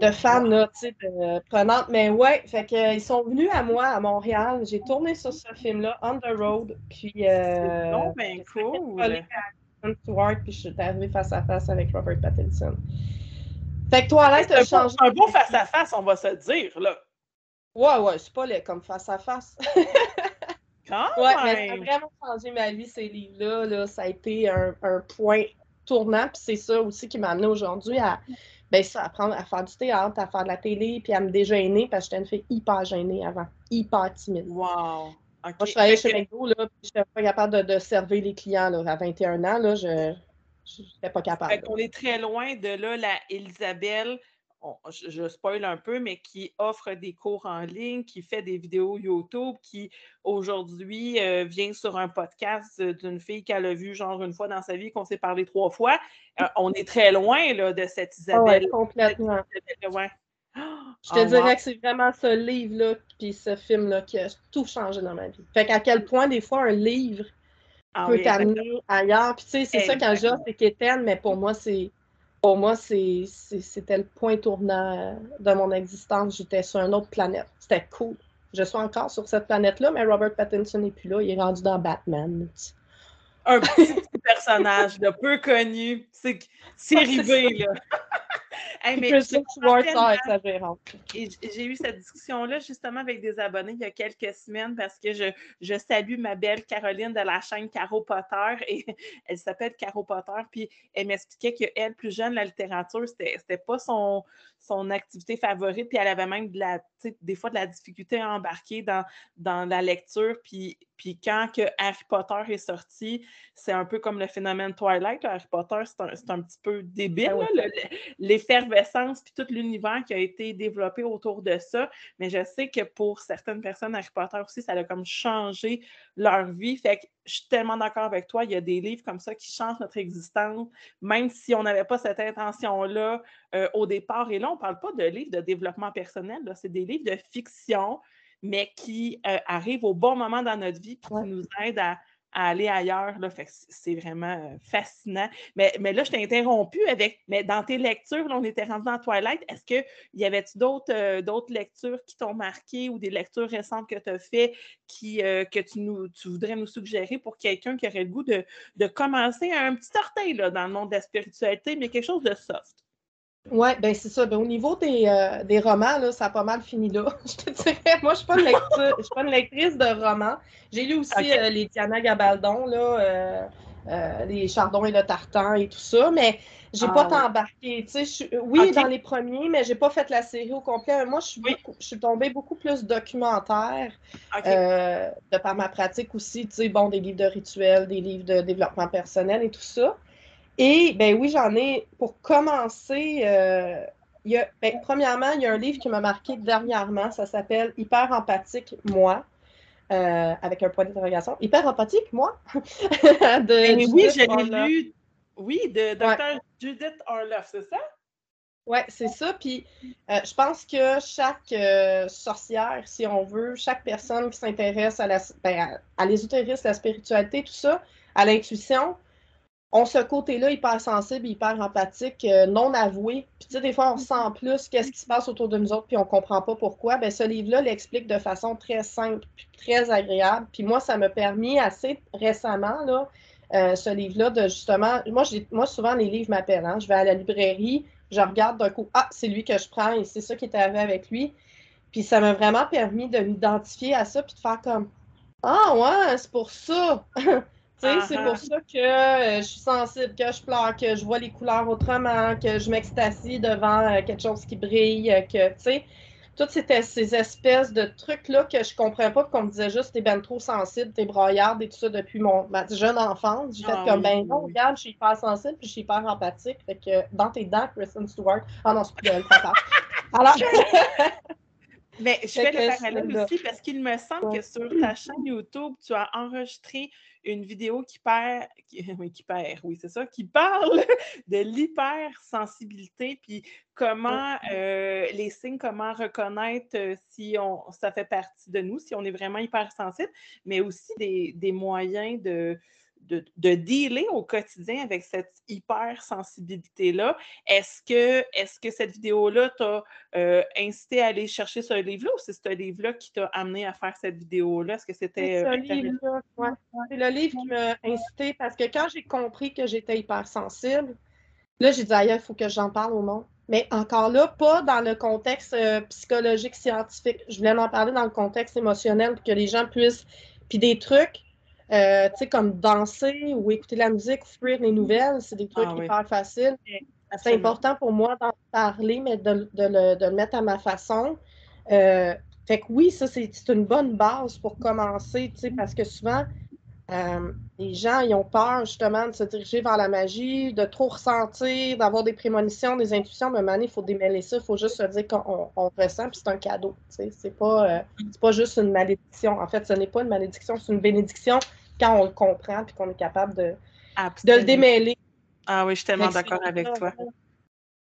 de là, tu sais, de, prenantes. Mais ouais, fait que, ils sont venus à moi, à Montréal. J'ai tourné sur ce film-là, On the Road. Puis. Euh, non, ben cool. Stewart, puis je suis arrivée face à face avec Robert Pattinson. Fait que Toilette a changé. Un beau face à face, on va se dire, là. Ouais, ouais, c'est pas les comme face à face. Quand ouais, mais ça a vraiment changé ma vie, ces livres-là. Là. Ça a été un, un point tournant, puis c'est ça aussi qui m'a amené aujourd'hui à ben ça, apprendre à faire du théâtre, à faire de la télé, puis à me dégêner, parce que j'étais une fille hyper gênée avant, hyper timide. Wow! Moi, je travaillais chez McDo, là, puis je n'étais pas capable de, servir les clients, là, à 21 ans, là, je n'étais pas capable. On est très loin de là, la Elisabelle je, spoil un peu, mais qui offre des cours en ligne, qui fait des vidéos YouTube, qui aujourd'hui euh, vient sur un podcast d'une fille qu'elle a vue genre une fois dans sa vie, qu'on s'est parlé trois fois. Euh, on est très loin là, de cette ah Isabelle. complètement. Je te oh, dirais que c'est vraiment ce livre-là, puis ce film-là qui a tout changé dans ma vie. Fait qu'à quel point, des fois, un livre ah peut t'amener ailleurs. Puis tu sais, c'est ça quand j'offre, c'est qu'Étienne, mais pour moi, c'est pour moi, c'était le point tournant de mon existence. J'étais sur une autre planète. C'était cool. Je suis encore sur cette planète-là, mais Robert Pattinson n'est plus là. Il est rendu dans Batman. Un petit, personnage de peu connu. C'est arrivé, là. J'ai eu cette discussion-là justement avec des abonnés il y a quelques semaines parce que je, je salue ma belle Caroline de la chaîne Caro Potter et elle s'appelle Caro Potter. Puis elle m'expliquait qu'elle, plus jeune, la littérature, c'était pas son, son activité favorite. Puis elle avait même de la, des fois de la difficulté à embarquer dans, dans la lecture. Puis, puis quand que Harry Potter est sorti, c'est un peu comme le phénomène Twilight. Harry Potter, c'est un, un, petit peu débile, ah l'effervescence puis tout l'univers qui a été développé autour de ça. Mais je sais que pour certaines personnes, Harry Potter aussi, ça a comme changé leur vie. Fait que je suis tellement d'accord avec toi. Il y a des livres comme ça qui changent notre existence, même si on n'avait pas cette intention-là euh, au départ. Et là, on ne parle pas de livres de développement personnel, c'est des livres de fiction, mais qui arrivent au bon moment dans notre vie, puis qui nous aident à, aller ailleurs. Là, fait c'est vraiment euh, fascinant. Mais, mais là, je t'ai interrompu avec, mais dans tes lectures, là, on était rendu dans Twilight, est-ce qu'il y avait-tu d'autres, euh, d'autres lectures qui t'ont marqué ou des lectures récentes que tu as fait qui, euh, que tu, nous, tu voudrais nous suggérer pour quelqu'un qui aurait le goût de, de commencer un petit orteil là, dans le monde de la spiritualité, mais quelque chose de soft? Oui, ben c'est ça. Ben, au niveau des, euh, des romans, là, ça a pas mal fini là. je te dirais, moi, je suis pas une je suis pas une lectrice de romans. J'ai lu aussi euh, les Diana Gabaldon, là, euh, les Chardons et le Tartan et tout ça, mais j'ai pas ah, tant embarqué. oui, dans les premiers, mais j'ai pas fait la série au complet. Moi, je suis, je suis tombée beaucoup plus documentaire de par ma pratique aussi. Bon, des livres de rituels, des livres de développement personnel et tout ça. Et ben oui, j'en ai. Pour commencer, euh, y a, ben, premièrement, il y a un livre qui m'a marqué dernièrement. Ça s'appelle Hyper empathique, moi. Euh, avec un point d'interrogation. Hyper empathique, moi? de ben oui, j'ai lu. Oui, de Dr. Judith Orloff, c'est ça? Oui, c'est ça. Puis euh, je pense que chaque sorcière, si on veut, chaque personne qui s'intéresse à, la, ben, à l'ésotérisme, la spiritualité, tout ça, à l'intuition, on ce côté-là hyper sensible, hyper empathique, euh, non avoué. Puis tu sais, des fois, on sent plus qu'est-ce qui se passe autour de nous autres, puis on comprend pas pourquoi. Ben ce livre-là l'explique de façon très simple, puis très agréable. Puis moi, ça m'a permis assez récemment, là, euh, ce livre-là, de justement, moi, moi, souvent, les livres m'appellent. Hein. Je vais à la librairie, je regarde d'un coup, ah, c'est lui que je prends, et c'est ça qui est arrivé avec lui. Puis ça m'a vraiment permis de m'identifier à ça, puis de faire comme, ah ouais, c'est pour ça. C'est pour ça que euh, je suis sensible, que je pleure, que je vois les couleurs autrement, que je m'extasie devant euh, quelque chose qui brille, euh, que, tu sais, toutes ces, espèces de trucs-là que je comprends pas, qu'on me disait juste, t'es ben trop sensible, t'es broyarde et tout ça depuis mon, ma jeune enfance. J'ai fait ah comme, ben non, regarde, je suis hyper sensible puis je suis hyper empathique. Fait que dans tes dents, Kristen Stewart. Ah non, c'est plus elle, Alors. Mais je fais le parallèle aussi parce qu'il me semble que sur ta chaîne YouTube, tu as enregistré une vidéo qui perd, qui, oui, qui perd, oui, c'est ça, qui parle de l'hypersensibilité, puis comment euh, les signes, comment reconnaître euh, si on, ça fait partie de nous, si on est vraiment hypersensible, mais aussi des moyens de, de, dealer au quotidien avec cette hypersensibilité-là. Est-ce que, cette vidéo-là t'a euh, incité à aller chercher ce livre-là ou c'est ce livre-là qui t'a amené à faire cette vidéo-là? Est-ce que c'était. C'est euh, le livre qui m'a incité parce que quand j'ai compris que j'étais hypersensible, là, j'ai dit, il faut que j'en parle au monde. Mais encore là, pas dans le contexte euh, psychologique, scientifique. Je voulais en parler dans le contexte émotionnel pour que les gens puissent. Puis des trucs euh, tu sais, comme danser ou écouter la musique ou fuir les nouvelles, c'est des trucs ah hyper faciles. C'est important pour moi d'en parler, mais de, le, mettre à ma façon. Euh, fait que oui, ça, c'est une bonne base pour commencer, tu sais, parce que souvent, euh, les gens, ils ont peur justement de se diriger vers la magie, de trop ressentir, d'avoir des prémonitions, des intuitions. Mais maintenant, il faut démêler ça. Il faut juste se dire qu'on ressent, puis c'est un cadeau. C'est pas, euh, pas juste une malédiction. En fait, ce n'est pas une malédiction, c'est une bénédiction quand on le comprend puis qu'on est capable de, de le démêler. Ah oui, je suis tellement d'accord avec toi.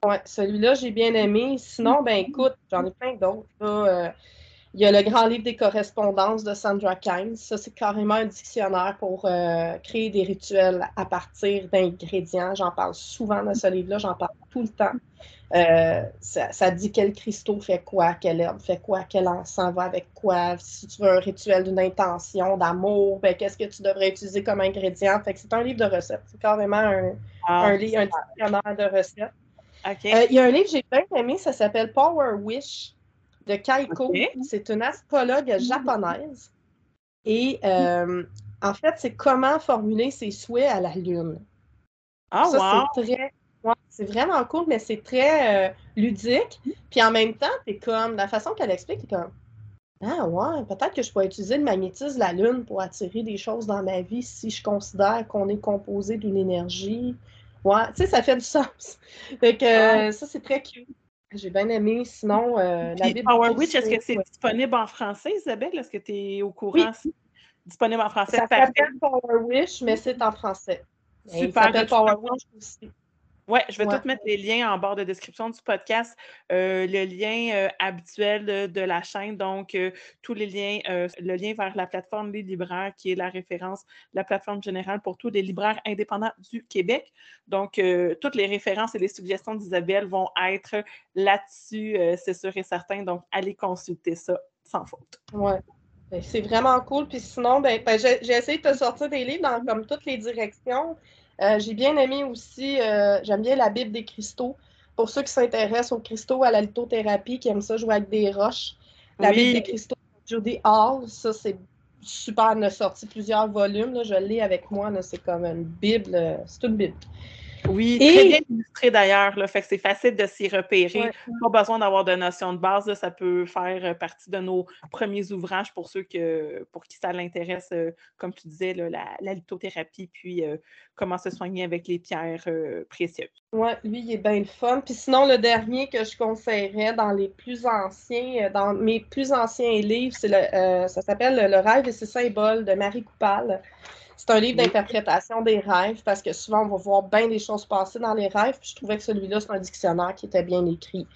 Ouais, celui-là, j'ai bien aimé. Sinon, ben écoute, j'en ai plein d'autres. Euh, il y a le grand livre des correspondances de Sandra Kynes. Ça, c'est carrément un dictionnaire pour euh, créer des rituels à partir d'ingrédients. J'en parle souvent dans ce livre-là, j'en parle tout le temps. Euh, ça, dit quel cristaux fait quoi, quelle herbe fait quoi, quel encens va avec quoi. Si tu veux un rituel d'une intention, d'amour, ben, qu'est-ce que tu devrais utiliser comme ingrédient? Fait que c'est un livre de recettes. C'est carrément un, ah, un dictionnaire de recettes. Euh, il y a un livre que j'ai bien aimé, ça s'appelle Power Wish de Kaiko. C'est une astrologue japonaise. Et euh, en fait, c'est comment formuler ses souhaits à la Lune. Ah, ça, c'est très. c'est vraiment cool, mais c'est très euh, ludique. Puis en même temps, c'est comme. La façon qu'elle explique, c'est comme. Ah ouais, peut-être que je pourrais utiliser le magnétisme de la Lune pour attirer des choses dans ma vie si je considère qu'on est composé d'une énergie. Ouais, tu sais, ça fait du sens. Fait que ça, c'est très cute. J'ai bien aimé. Sinon, euh, la Power Witch, est-ce que c'est disponible en français, Isabelle? Est-ce que tu es au courant? Oui. Disponible en français? Ça s'appelle Power Wish, mais c'est en français. Super. Ça s'appelle Power Witch aussi. Oui, je vais tout mettre les liens en barre de description du podcast, euh, le lien euh, habituel de, la chaîne, donc euh, tous les liens, le lien vers la plateforme des libraires, qui est la référence, la plateforme générale pour tous les libraires indépendants du Québec. Donc, toutes les références et les suggestions d'Isabelle vont être là-dessus, c'est sûr et certain. Donc, allez consulter ça sans faute. Oui. Ben, c'est vraiment cool. Puis sinon, ben, ben j'ai essayé de te sortir des livres dans comme toutes les directions. Euh, j'ai bien aimé aussi, euh, j'aime bien la Bible des cristaux. Pour ceux qui s'intéressent aux cristaux, à la lithothérapie, qui aiment ça jouer avec des roches. La Bible des cristaux, Judy Hall, ça c'est super. On a sorti plusieurs volumes. Là, je l'ai avec moi. C'est comme une Bible. Euh, c'est une Bible. Oui, très bien illustré d'ailleurs. Fait que c'est facile de s'y repérer. Pas besoin d'avoir de notions de base. ça peut faire euh, partie de nos premiers ouvrages pour ceux que, pour qui ça l'intéresse, euh, comme tu disais, la, lithothérapie, puis euh, comment se soigner avec les pierres précieuses. Oui, lui, il est bien le fun. Puis sinon, le dernier que je conseillerais dans les plus anciens, dans mes plus anciens livres, c'est le, ça s'appelle Le rêve et ses symboles de Marie Coupal. C'est un livre d'interprétation des rêves parce que souvent, on va voir bien des choses passer dans les rêves. Puis je trouvais que celui-là, c'est un dictionnaire qui était bien écrit.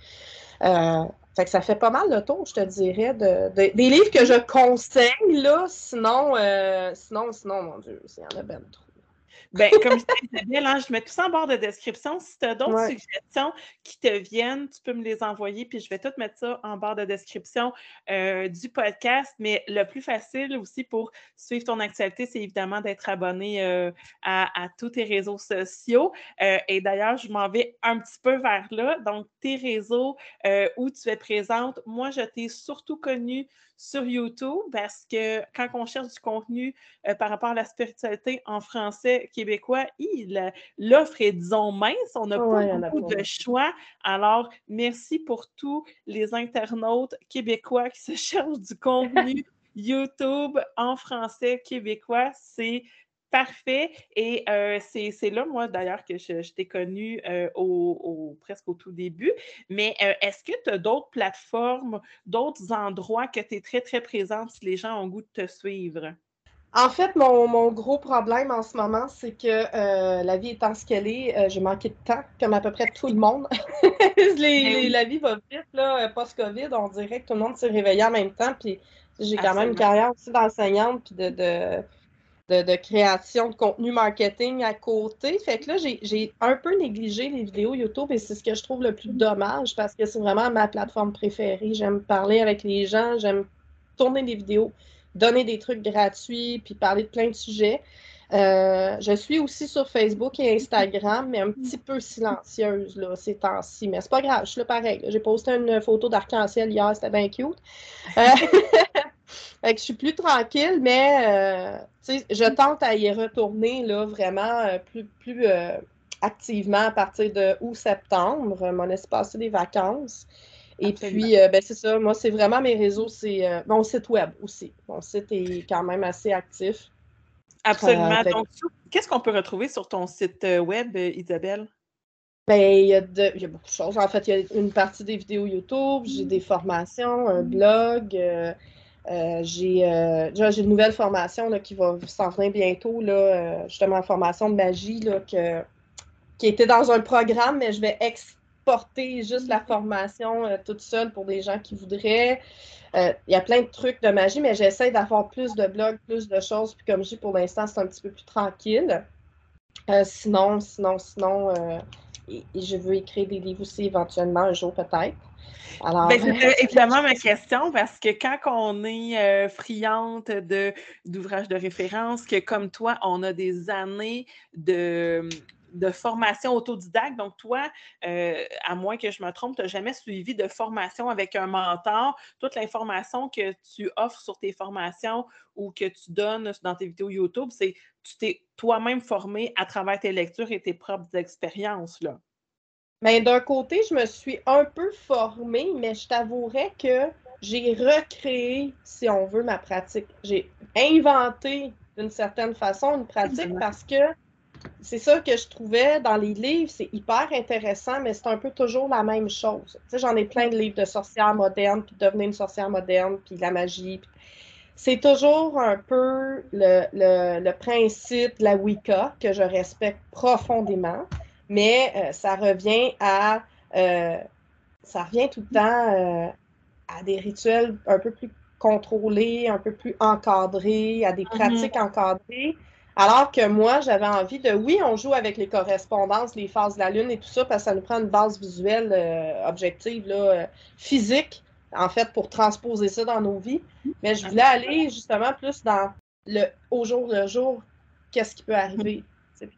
Euh, fait que ça fait pas mal de tour, je te dirais, de, des livres que je conseille, là. Sinon, euh, sinon, sinon, mon Dieu, il y en a bien trop. Ben, comme je disais, hein, je mets tout ça en barre de description. Si tu as d'autres suggestions qui te viennent, tu peux me les envoyer, puis je vais tout mettre ça en barre de description euh, du podcast. Mais le plus facile aussi pour suivre ton actualité, c'est évidemment d'être abonné euh, à, tous tes réseaux sociaux. Euh, et d'ailleurs, je m'en vais un petit peu vers là. Donc, tes réseaux où tu es présente. Moi, je t'ai surtout connu sur YouTube parce que quand on cherche du contenu euh, par rapport à la spiritualité en français québécois, l'offre est, disons, mince. On n'a pas beaucoup de choix. Alors, merci pour tous les internautes québécois qui se cherchent du contenu YouTube en français québécois. C'est Parfait. Et euh, c'est là, moi, d'ailleurs, que je, t'ai connu euh, au, presque au tout début. Mais euh, est-ce que tu as d'autres plateformes, d'autres endroits que tu es très, très présente si les gens ont goût de te suivre? En fait, mon, gros problème en ce moment, c'est que la vie étant ce qu'elle est, j'ai manqué de temps, comme à peu près tout le monde. Ben la vie va vite, là, post-COVID, on dirait que tout le monde s'est réveillé en même temps. Puis j'ai quand même une carrière aussi d'enseignante, puis de de, création de contenu marketing à côté. Fait que là, j'ai un peu négligé les vidéos YouTube et c'est ce que je trouve le plus dommage parce que c'est vraiment ma plateforme préférée. J'aime parler avec les gens, j'aime tourner des vidéos, donner des trucs gratuits, puis parler de plein de sujets. Euh, je suis aussi sur Facebook et Instagram, mais un petit peu silencieuse là, ces temps-ci. Mais c'est pas grave, je suis là pareil. J'ai posté une photo d'arc-en-ciel hier, c'était bien cute. Euh, Fait que je suis plus tranquille, mais euh, je tente à y retourner là, vraiment plus, plus activement à partir de août-septembre, mon espace des vacances. Et puis, ben, c'est ça, moi, c'est vraiment mes réseaux, c'est mon site web aussi. Mon site est quand même assez actif. Absolument. Donc, qu'est-ce qu'on peut retrouver sur ton site web, Isabelle? Ben, il y, a il y a beaucoup de choses. En fait, il y a une partie des vidéos YouTube, j'ai des formations, un blog, euh, j'ai euh, j'ai une nouvelle formation là, qui va s'en venir bientôt, là, euh, justement en formation de magie, là, que, qui était dans un programme, mais je vais exporter juste la formation toute seule pour des gens qui voudraient. Il y a plein de trucs de magie, mais j'essaie d'avoir plus de blogs, plus de choses. Puis comme je dis, pour l'instant, c'est un petit peu plus tranquille. sinon, sinon, sinon, je veux écrire des livres aussi éventuellement un jour peut-être. Alors... Ben, c'est évidemment ma question parce que quand on est euh, friante d'ouvrages de, référence, que comme toi, on a des années de, de formation autodidacte. Donc, toi, euh, à moins que je me trompe, tu n'as jamais suivi de formation avec un mentor. Toute l'information que tu offres sur tes formations ou que tu donnes dans tes vidéos YouTube, c'est tu t'es toi-même formé à travers tes lectures et tes propres expériences. Là. Mais d'un côté, je me suis un peu formée, mais je t'avouerais que j'ai recréé, si on veut, ma pratique. J'ai inventé d'une certaine façon une pratique parce que c'est ça que je trouvais dans les livres, c'est hyper intéressant, mais c'est un peu toujours la même chose. Tu sais, j'en ai plein de livres de sorcières modernes, puis devenir une sorcière moderne, puis la magie. C'est toujours un peu le, le, le principe de la Wicca que je respecte profondément. mais ça revient à ça revient tout le temps à des rituels un peu plus contrôlés, un peu plus encadrés, à des mm-hmm. pratiques encadrées. Alors que moi, j'avais envie de, oui, on joue avec les correspondances, les phases de la Lune et tout ça, parce que ça nous prend une base visuelle euh, objective, là, euh, physique, en fait, pour transposer ça dans nos vies. Mais je voulais aller justement plus dans le au jour le jour, qu'est-ce qui peut arriver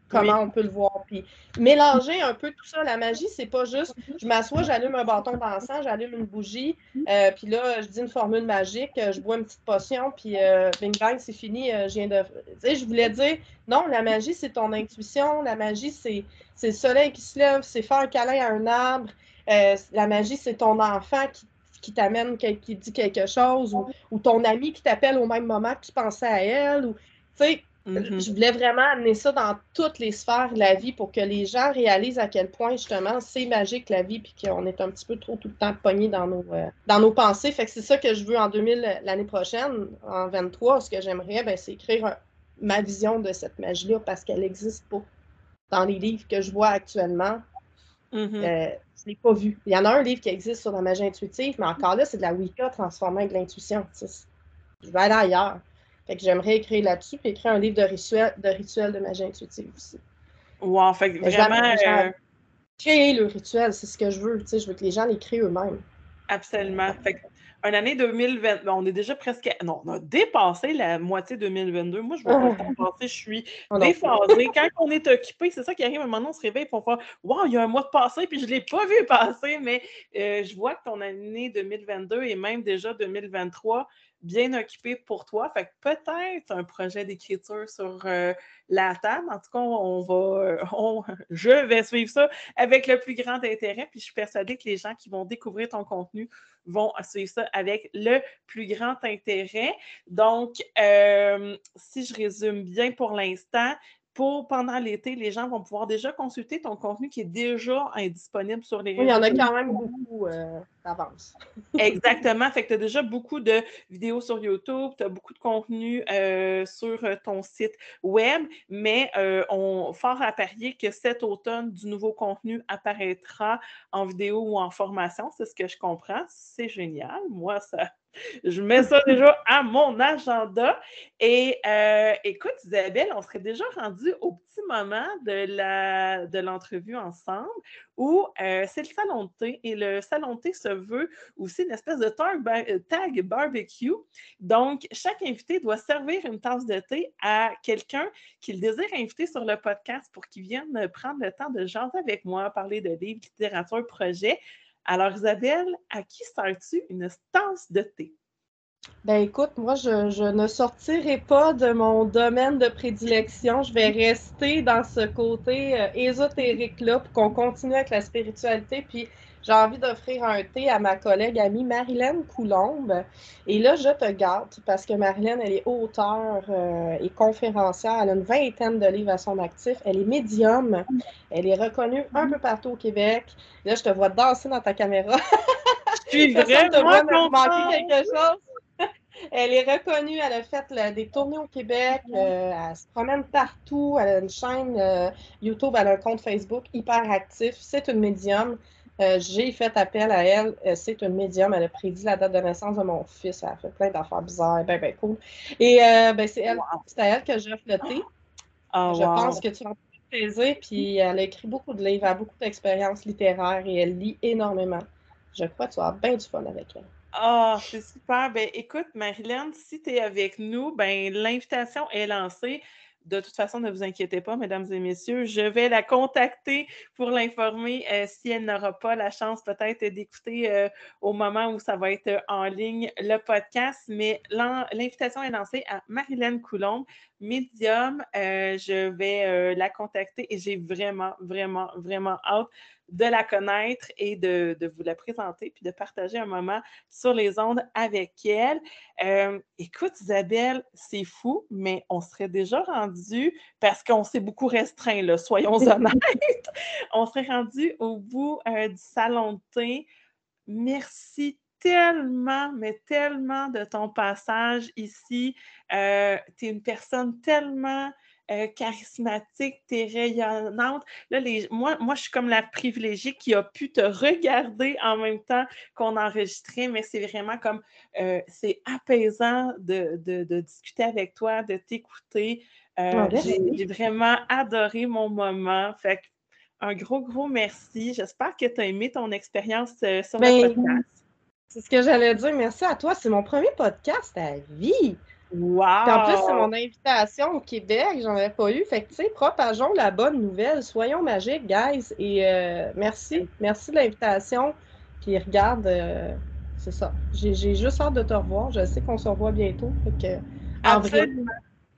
comment on peut le voir. Puis mélanger un peu tout ça, la magie, c'est pas juste je m'assois, j'allume un bâton d'encens, j'allume une bougie, euh, puis là, je dis une formule magique, euh, je bois une petite potion, puis euh, bing bang, c'est fini, je viens de. Tu sais, je voulais dire, non, la magie, c'est ton intuition, la magie, c'est le soleil qui se lève, c'est faire un câlin à un arbre, la magie, c'est ton enfant qui qui t'amène, qui dit quelque chose, ou, ou ton ami qui t'appelle au même moment que tu pensais à elle, ou, tu sais, Mm-hmm. Je voulais vraiment amener ça dans toutes les sphères de la vie pour que les gens réalisent à quel point, justement, c'est magique la vie, puis qu'on est un petit peu trop tout le temps pogné dans nos, euh, dans nos pensées. Fait que c'est ça que je veux en 2000, l'année prochaine, en 23. Ce que j'aimerais, ben, c'est écrire ma vision de cette magie-là parce qu'elle n'existe pas dans les livres que je vois actuellement. Mm-hmm. Euh, je ne l'ai pas vu. Il y en a un livre qui existe sur la magie intuitive, mais encore là, c'est de la Wicca transformée avec l'intuition. Je vais aller ailleurs. Fait que j'aimerais écrire là-dessus, puis écrire un livre de rituels de, rituel de magie intuitive aussi. Wow, fait que vraiment. Euh, créer le rituel, c'est ce que je veux. Tu sais, je veux que les gens l'écrivent eux-mêmes. Absolument. Fait que, une année 2020, ben, on est déjà presque. Non, on a dépassé la moitié 2022. Moi, je vois pas le temps passer, je suis déphasée. Quand on est occupé, c'est ça qui arrive. À un moment, on se réveille pour faire Waouh, il y a un mois de passé, puis je ne l'ai pas vu passer, mais euh, je vois que ton année 2022 et même déjà 2023 bien occupé pour toi. Fait que peut-être un projet d'écriture sur euh, la table. En tout cas, on va, je vais suivre ça avec le plus grand intérêt. Puis je suis persuadée que les gens qui vont découvrir ton contenu vont suivre ça avec le plus grand intérêt. Donc, euh, si je résume bien pour l'instant, pour pendant l'été, les gens vont pouvoir déjà consulter ton contenu qui est déjà disponible sur les réseaux. Oui, il y en a quand même beaucoup euh, Exactement. Fait que tu as déjà beaucoup de vidéos sur YouTube, tu as beaucoup de contenu euh, sur euh, ton site web, mais on fort à parier que cet automne, du nouveau contenu apparaîtra en vidéo ou en formation. C'est ce que je comprends. C'est génial. Moi, ça, je mets ça déjà à mon agenda. Et euh, écoute, Isabelle, on serait déjà rendu au petit moment de l'entrevue de ensemble où euh, c'est le salon de thé. Et le salon de thé se veut aussi une espèce de tag, euh, tag barbecue. Donc, chaque invité doit servir une tasse de thé à quelqu'un qu'il désire inviter sur le podcast pour qu'il vienne prendre le temps de jaser avec moi, parler de livres, littérature, projets. Alors, Isabelle, à qui sers-tu une tasse de thé? Ben écoute, moi, je, ne sortirai pas de mon domaine de prédilection. Je vais rester dans ce côté euh, ésotérique-là pour qu'on continue avec la spiritualité. Puis j'ai envie d'offrir un thé à ma collègue amie Marilyn Coulombe. Et là, je te garde parce que Marilyn, elle est auteure euh, et conférencière. Elle a une vingtaine de livres à son actif. Elle est médium. Elle est reconnue un peu partout au Québec. Là, je te vois danser dans ta caméra. Je suis vraiment manquer quelque chose. Elle est reconnue, elle a fait des tournées au Québec, euh, elle se promène partout, elle a une chaîne euh, YouTube, elle a un compte Facebook hyper actif. C'est une médium. Euh, j'ai fait appel à elle. c'est une médium. Elle a prédit la date de naissance de mon fils. Elle a fait plein d'affaires bizarres. Ben, ben, cool. Et ben, c'est elle, à elle que j'ai flotté. Oh, je pense que tu vas plaisir. Puis elle a écrit beaucoup de livres, elle a beaucoup d'expériences littéraires et elle lit énormément. Je crois que tu vas bien du fun avec elle. Ah, c'est super. Ben, écoute, Marilyn, si tu es avec nous, ben, l'invitation est lancée. De toute façon, ne vous inquiétez pas, mesdames et messieurs, je vais la contacter pour l'informer euh, si elle n'aura pas la chance peut-être d'écouter euh, au moment où ça va être en ligne le podcast. Mais l'invitation est lancée à Marilyn Coulombe, médium. Euh, je vais la contacter et j'ai vraiment, vraiment, vraiment hâte de la connaître et de, vous la présenter, puis de partager un moment sur les ondes avec elle. Euh, écoute, Isabelle, c'est fou, mais on serait déjà rendu, parce qu'on s'est beaucoup restreint, là, soyons honnêtes, on serait rendu au bout euh, du salon de thé. Merci tellement, mais tellement de ton passage ici. Euh, tu es une personne tellement euh, charismatique, t'es rayonnante. Là, les, moi, moi, je suis comme la privilégiée qui a pu te regarder en même temps qu'on enregistrait, mais c'est vraiment comme, euh, c'est apaisant de, de, discuter avec toi, de t'écouter. Ah, j'ai vraiment adoré mon moment. Fait un gros, gros merci. J'espère que tu as aimé ton expérience sur le ben, podcast. C'est ce que j'allais dire. Merci à toi. C'est mon premier podcast à vie. Wow! en plus, c'est mon invitation au Québec. J'en avais pas eu. Fait que, tu sais, propageons la bonne nouvelle. Soyons magiques, guys. Et euh, merci. Merci de l'invitation. Puis regarde, euh, c'est ça. J'ai juste hâte de te revoir. Je sais qu'on se revoit bientôt. Fait que, Absolument.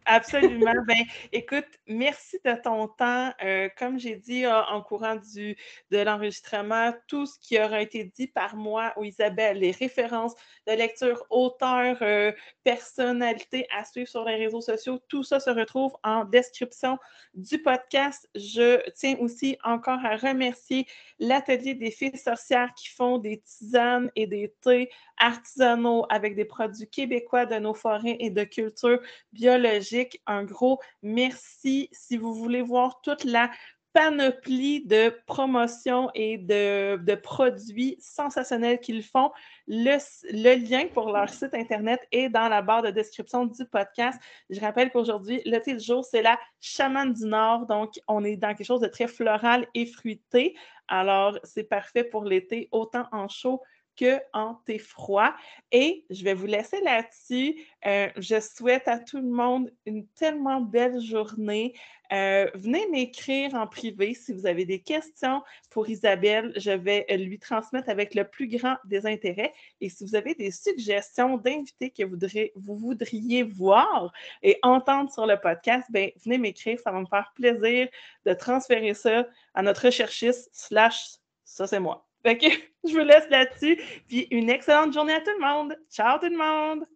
Absolument. ben, écoute, merci de ton temps. Euh, comme j'ai dit euh, en courant du, de l'enregistrement, tout ce qui aura été dit par moi ou Isabelle, les références de lecture, auteurs, euh, personnalités à suivre sur les réseaux sociaux, tout ça se retrouve en description du podcast. Je tiens aussi encore à remercier l'Atelier des filles sorcières qui font des tisanes et des thés artisanaux avec des produits québécois de nos forêts et de culture biologique. Un gros merci. Si vous voulez voir toute la panoplie de promotions et de, produits sensationnels qu'ils font. Le, lien pour leur site Internet est dans la barre de description du podcast. Je rappelle qu'aujourd'hui, le thé du jour, c'est la chamane du Nord. Donc, on est dans quelque chose de très floral et fruité. Alors, c'est parfait pour l'été, autant en chaud qu'en thé froid. Et je vais vous laisser là-dessus. Euh, je souhaite à tout le monde une tellement belle journée. Euh, venez m'écrire en privé si vous avez des questions pour Isabelle. Je vais lui transmettre avec le plus grand des intérêts. Et si vous avez des suggestions d'invités que vous voudriez, voir et entendre sur le podcast, ben, venez m'écrire. Ça va me faire plaisir de transférer ça à notre recherchiste slash ça c'est moi. Fait que je vous laisse là-dessus. Puis une excellente journée à tout le monde. Ciao tout le monde!